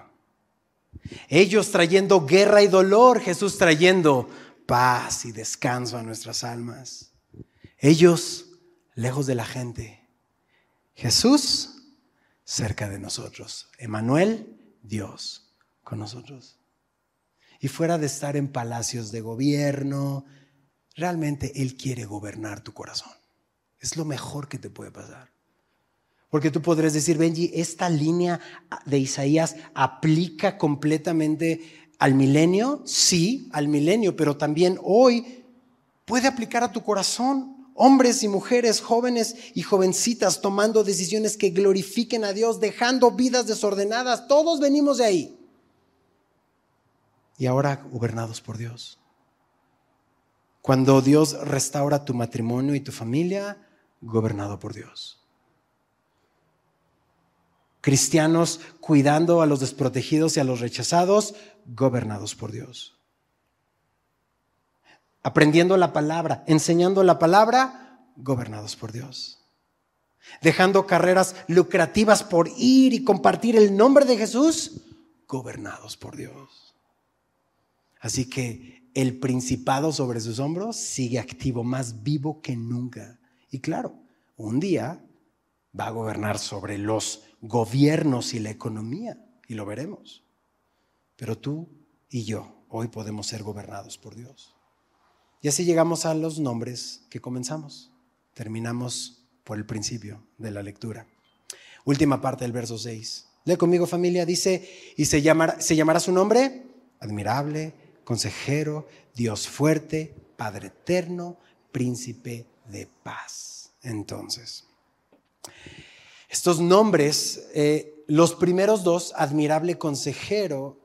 Ellos trayendo guerra y dolor, Jesús trayendo paz y descanso a nuestras almas. Ellos lejos de la gente. Jesús cerca de nosotros. Emanuel, Dios con nosotros. Y fuera de estar en palacios de gobierno, realmente Él quiere gobernar tu corazón. Es lo mejor que te puede pasar. Porque tú podrías decir, Benji, esta línea de Isaías aplica completamente al milenio, sí, al milenio, pero también hoy puede aplicar a tu corazón. Hombres y mujeres, jóvenes y jovencitas tomando decisiones que glorifiquen a Dios, dejando vidas desordenadas. Todos venimos de ahí. Y ahora gobernados por Dios. Cuando Dios restaura tu matrimonio y tu familia, gobernado por Dios. Cristianos cuidando a los desprotegidos y a los rechazados, gobernados por Dios. Aprendiendo la palabra, enseñando la palabra, gobernados por Dios. Dejando carreras lucrativas por ir y compartir el nombre de Jesús, gobernados por Dios. Así que el principado sobre sus hombros sigue activo, más vivo que nunca. Y claro, un día va a gobernar sobre los gobiernos y la economía, y lo veremos. Pero tú y yo hoy podemos ser gobernados por Dios. Y así llegamos a los nombres que comenzamos. Terminamos por el principio de la lectura. Última parte del verso 6. Lee conmigo familia, dice, y se llamará, su nombre admirable, consejero, Dios fuerte, Padre eterno, príncipe de paz. Entonces, estos nombres, eh, los primeros dos, admirable consejero,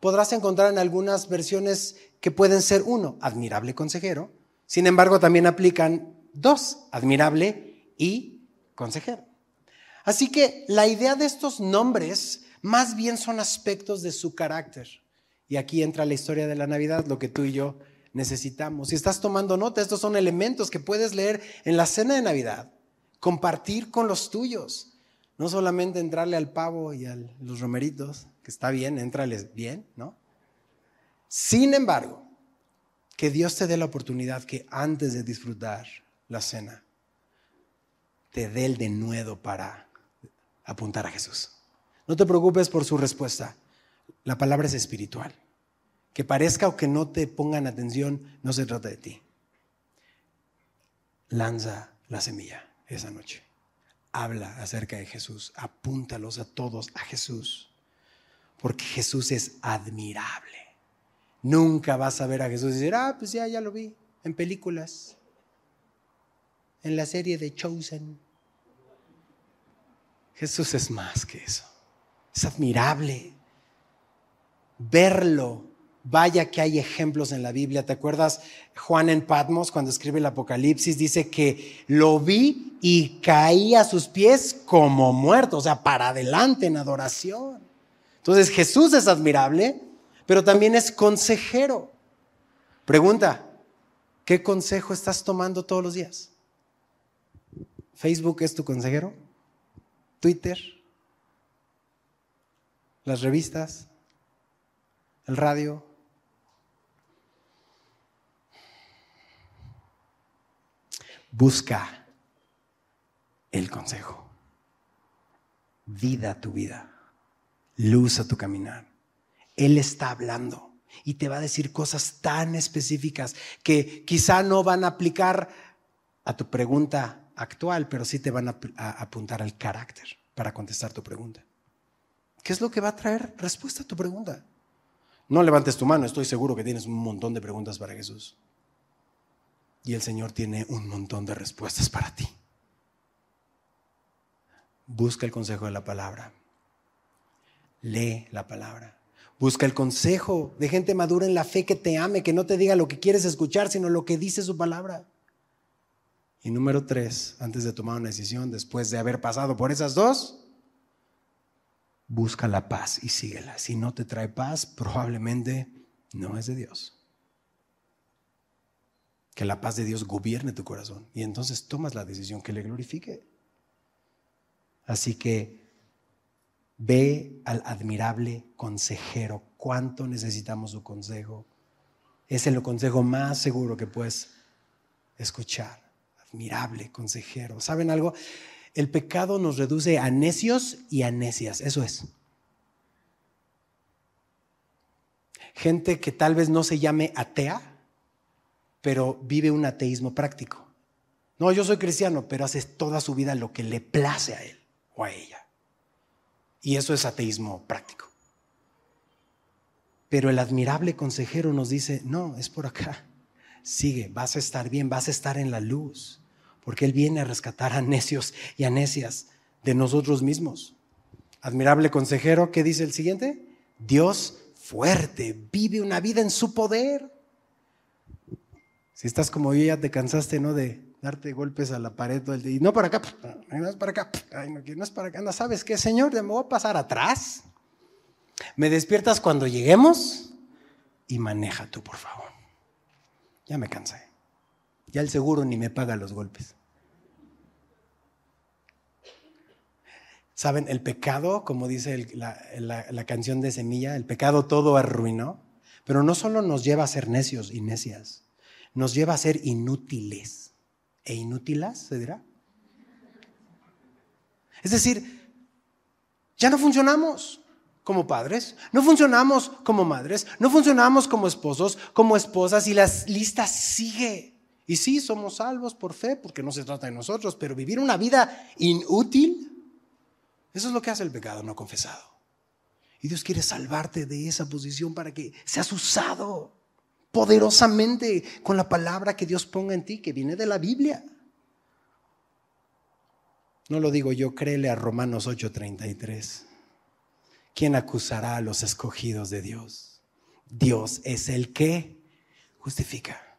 podrás encontrar en algunas versiones que pueden ser uno, admirable consejero. Sin embargo, también aplican dos, admirable y consejero. Así que la idea de estos nombres más bien son aspectos de su carácter. Y aquí entra la historia de la Navidad, lo que tú y yo necesitamos. Si estás tomando nota, estos son elementos que puedes leer en la cena de Navidad, compartir con los tuyos. No solamente entrarle al pavo y a los romeritos, que está bien, entrales bien, ¿no? Sin embargo, que Dios te dé la oportunidad que antes de disfrutar la cena, te dé el denuedo para apuntar a Jesús. No te preocupes por su respuesta. La palabra es espiritual. Que parezca o que no te pongan atención, no se trata de ti. Lanza la semilla esa noche. Habla acerca de Jesús. Apúntalos a todos a Jesús. Porque Jesús es admirable. Nunca vas a ver a Jesús y decir, ah, pues ya, ya lo vi en películas, en la serie de Chosen. Jesús es más que eso. Es admirable verlo Vaya que hay ejemplos en la Biblia. ¿Te acuerdas Juan en Patmos cuando escribe el Apocalipsis? Dice que lo vi y caí a sus pies como muerto, o sea, para adelante en adoración. Entonces Jesús es admirable, pero también es consejero. Pregunta, ¿qué consejo estás tomando todos los días? ¿Facebook es tu consejero? ¿Twitter? ¿Las revistas? ¿El radio? Busca el consejo. Vida a tu vida. Luz a tu caminar. Él está hablando y te va a decir cosas tan específicas que quizá no van a aplicar a tu pregunta actual, pero sí te van a, apuntar al carácter para contestar tu pregunta. ¿Qué es lo que va a traer respuesta a tu pregunta? No levantes tu mano, estoy seguro que tienes un montón de preguntas para Jesús. Y el Señor tiene un montón de respuestas para ti. Busca el consejo de la palabra. Lee la palabra. Busca el consejo de gente madura en la fe que te ame, que no te diga lo que quieres escuchar, sino lo que dice su palabra. Y número tres, antes de tomar una decisión, después de haber pasado por esas dos, busca la paz y síguela. Si no te trae paz, probablemente no es de Dios. Que la paz de Dios gobierne tu corazón y entonces tomas la decisión que le glorifique. Así que Ve al admirable consejero. ¿Cuánto necesitamos su consejo? Es el consejo más seguro que puedes escuchar. Admirable consejero. ¿Saben algo? El pecado nos reduce a necios y a necias. Eso es. Gente que tal vez no se llame atea, pero vive un ateísmo práctico. No, yo soy cristiano, pero hace toda su vida lo que le place a él o a ella. Y eso es ateísmo práctico. Pero el admirable consejero nos dice, no, es por acá. Sigue, vas a estar bien, vas a estar en la luz. Porque Él viene a rescatar a necios y a necias de nosotros mismos. Admirable consejero, ¿qué dice el siguiente? Dios fuerte, vive una vida en su poder. Si estás como yo, ya te cansaste, ¿no? De darte golpes a la pared todo el día. Y no para acá, no es para acá, no, es para acá. No sabes qué, Señor, me voy a pasar atrás. Me despiertas cuando lleguemos y maneja tú, por favor. Ya me cansé. Ya el seguro ni me paga los golpes. Saben, el pecado, como dice la, la canción de Semilla, el pecado todo arruinó, pero no solo nos lleva a ser necios y necias, nos lleva a ser inútiles e inútilas, se dirá. Es decir, ya no funcionamos como padres, no funcionamos como madres, no funcionamos como esposos, como esposas y la lista sigue. Y sí, somos salvos por fe, porque no se trata de nosotros, pero vivir una vida inútil, eso es lo que hace el pecado no confesado. Y Dios quiere salvarte de esa posición para que seas usado poderosamente con la palabra que Dios ponga en ti, que viene de la Biblia. No lo digo yo, créele a Romanos 8:33. ¿Quién acusará a los escogidos de Dios? Dios es el que justifica.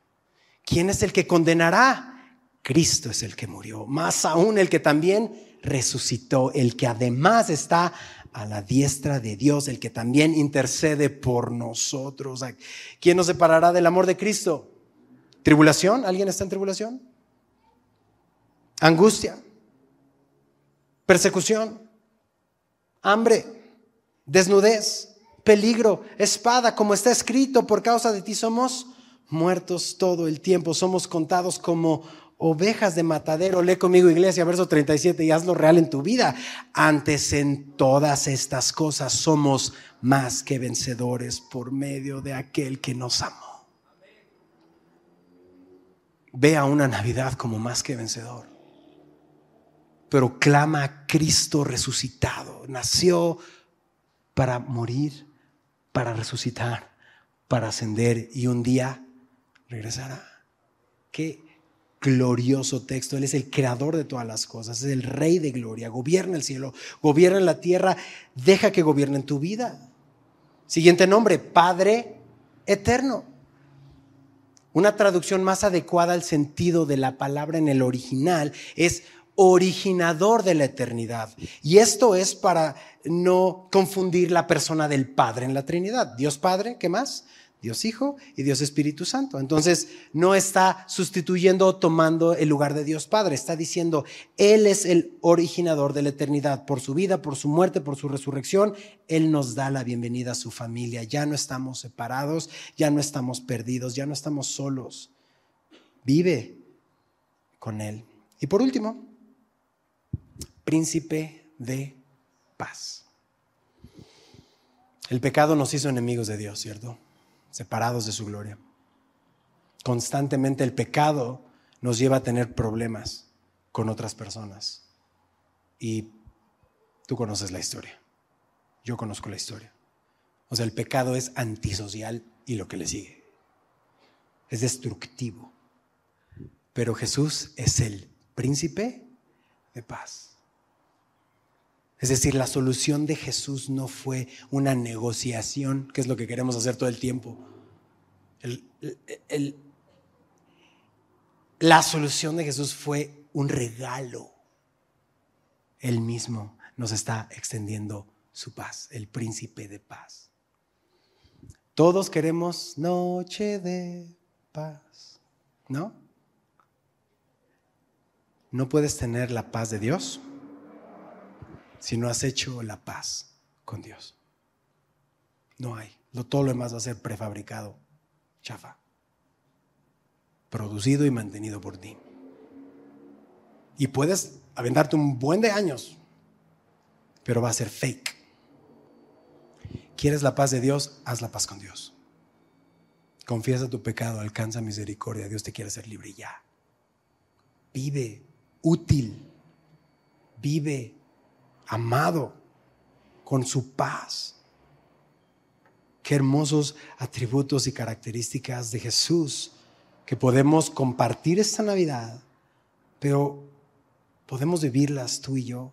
¿Quién es el que condenará? Cristo es el que murió, más aún el que también resucitó, el que además está a la diestra de Dios, el que también intercede por nosotros. ¿Quién nos separará del amor de Cristo? ¿Tribulación? ¿Alguien está en tribulación? ¿Angustia? ¿Persecución? ¿Hambre? ¿Desnudez? ¿Peligro? ¿Espada? Como está escrito, por causa de ti somos muertos todo el tiempo, somos contados como ovejas de matadero. Lee conmigo, iglesia, verso 37, y hazlo real en tu vida. Antes en todas estas cosas somos más que vencedores por medio de aquel que nos amó. Ve a una Navidad como más que vencedor. Pero clama a Cristo resucitado. Nació para morir, para resucitar, para ascender y un día regresará. ¿Qué? Glorioso texto. Él es el creador de todas las cosas, es el rey de gloria, gobierna el cielo, gobierna la tierra, deja que gobierne en tu vida. Siguiente nombre, Padre eterno. Una traducción más adecuada al sentido de la palabra en el original es originador de la eternidad. Y esto es para no confundir la persona del Padre en la Trinidad. Dios Padre, ¿qué más? Dios Hijo y Dios Espíritu Santo. Entonces no está sustituyendo o tomando el lugar de Dios Padre, está diciendo, Él es el originador de la eternidad. Por su vida, por su muerte, por su resurrección, Él nos da la bienvenida a su familia. Ya no estamos separados, ya no estamos perdidos, ya no estamos solos. Vive con Él. Y por último, príncipe de paz. El pecado nos hizo enemigos de Dios, ¿cierto? Separados de su gloria. Constantemente el pecado nos lleva a tener problemas con otras personas. Y tú conoces la historia. Yo conozco la historia. O sea, el pecado es antisocial y lo que le sigue. Es destructivo. Pero Jesús es el príncipe de paz. Es decir, la solución de Jesús no fue una negociación, que es lo que queremos hacer todo el tiempo. la solución de Jesús fue un regalo. Él mismo nos está extendiendo su paz, el príncipe de paz. Todos queremos noche de paz, ¿no? No puedes tener la paz de Dios si no has hecho la paz con Dios. No hay. todo lo demás va a ser prefabricado, chafa, producido y mantenido por ti. Y puedes aventarte un buen de años, pero va a ser fake. ¿Quieres la paz de Dios? Haz la paz con Dios. Confiesa tu pecado, alcanza misericordia. Dios te quiere hacer libre ya. Vive útil. Vive amado con su paz. Qué hermosos atributos y características de Jesús que podemos compartir esta Navidad, pero podemos vivirlas tú y yo.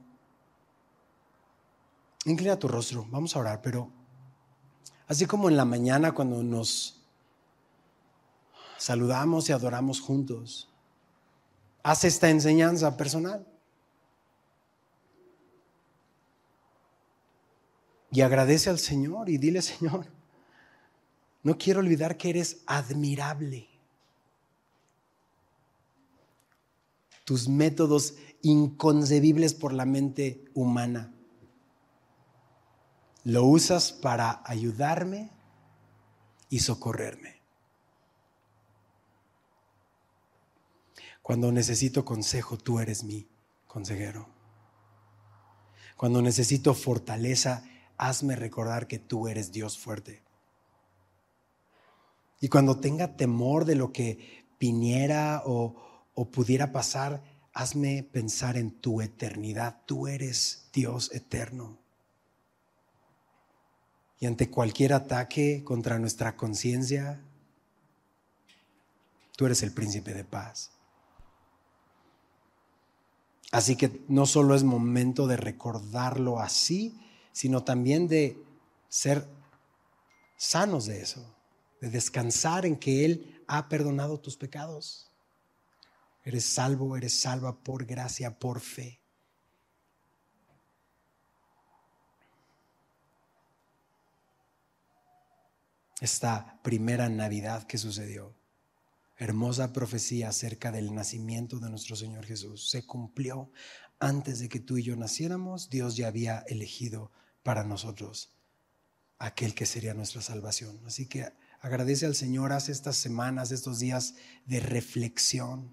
Inclina tu rostro, vamos a orar, pero así como en la mañana cuando nos saludamos y adoramos juntos, haz esta enseñanza personal. Y agradece al Señor y dile, Señor, no quiero olvidar que eres admirable. Tus métodos inconcebibles por la mente humana. Lo usas para ayudarme y socorrerme. Cuando necesito consejo, tú eres mi consejero. Cuando necesito fortaleza, hazme recordar que tú eres Dios fuerte. Y cuando tenga temor de lo que viniera o, pudiera pasar, hazme pensar en tu eternidad. Tú eres Dios eterno. Y ante cualquier ataque contra nuestra conciencia, tú eres el príncipe de paz. Así que no solo es momento de recordarlo así, sino también de ser sanos de eso, de descansar en que Él ha perdonado tus pecados. Eres salvo, eres salva por gracia, por fe. Esta primera Navidad que sucedió, hermosa profecía acerca del nacimiento de nuestro Señor Jesús, se cumplió antes de que tú y yo naciéramos. Dios ya había elegido para nosotros aquel que sería nuestra salvación. Así que agradece al Señor, hace estas semanas, estos días de reflexión.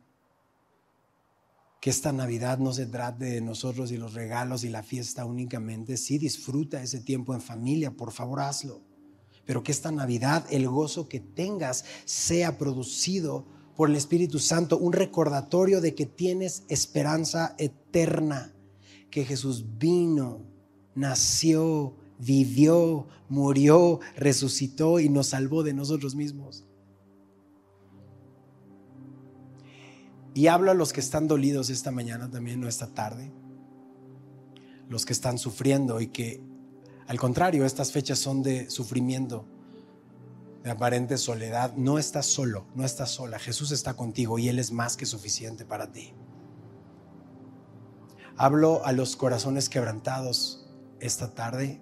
Que esta Navidad no se trate de nosotros y los regalos y la fiesta únicamente. Sí, disfruta ese tiempo en familia, por favor hazlo. Pero que esta Navidad, el gozo que tengas, sea producido por el Espíritu Santo, un recordatorio de que tienes esperanza eterna, que Jesús vino nació, vivió, murió, resucitó y nos salvó de nosotros mismos. Y hablo a los que están dolidos esta mañana también, no esta tarde, los que están sufriendo y que, al contrario, estas fechas son de sufrimiento, de aparente soledad. No estás solo, no estás sola. Jesús está contigo y Él es más que suficiente para ti. Hablo a los corazones quebrantados, esta tarde,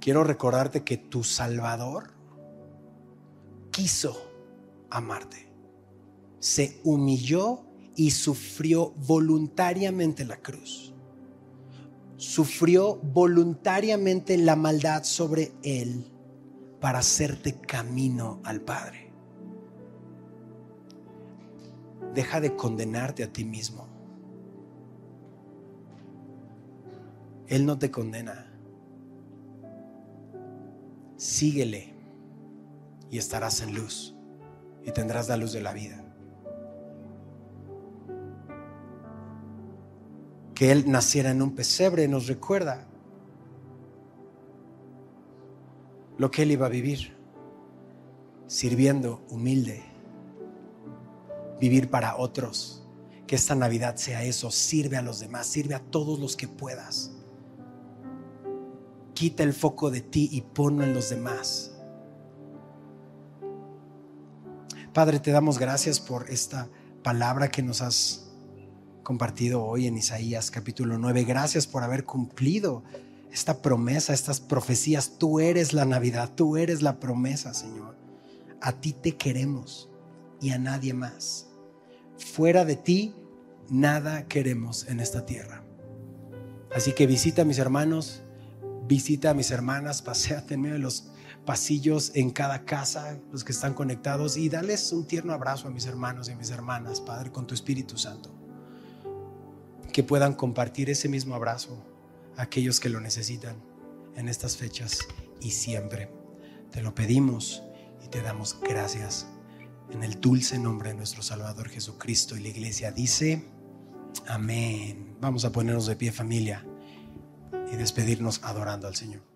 quiero recordarte que tu Salvador quiso amarte. Se humilló y sufrió voluntariamente la cruz. Sufrió voluntariamente la maldad sobre él para hacerte camino al Padre. Deja de condenarte a ti mismo. Él no te condena. Síguele y estarás en luz y tendrás la luz de la vida. Que Él naciera en un pesebre nos recuerda lo que Él iba a vivir, sirviendo humilde, vivir para otros que esta Navidad sea eso, sirve a los demás, sirve a todos los que puedas. Quita el foco de ti y ponlo en los demás. Padre, te damos gracias por esta palabra que nos has compartido hoy en Isaías capítulo 9. Gracias por haber cumplido esta promesa, estas profecías. Tú eres la Navidad, tú eres la promesa, Señor. A ti te queremos y a nadie más. Fuera de ti, nada queremos en esta tierra. Así que visita a mis hermanos, visita a mis hermanas, paseate en medio de los pasillos en cada casa, los que están conectados, y dales un tierno abrazo a mis hermanos y a mis hermanas, Padre, con tu Espíritu Santo. Que puedan compartir ese mismo abrazo a aquellos que lo necesitan en estas fechas y siempre. Te lo pedimos y te damos gracias en el dulce nombre de nuestro Salvador Jesucristo. Y la iglesia dice, amén. Vamos a ponernos de pie familia y despedirnos adorando al Señor.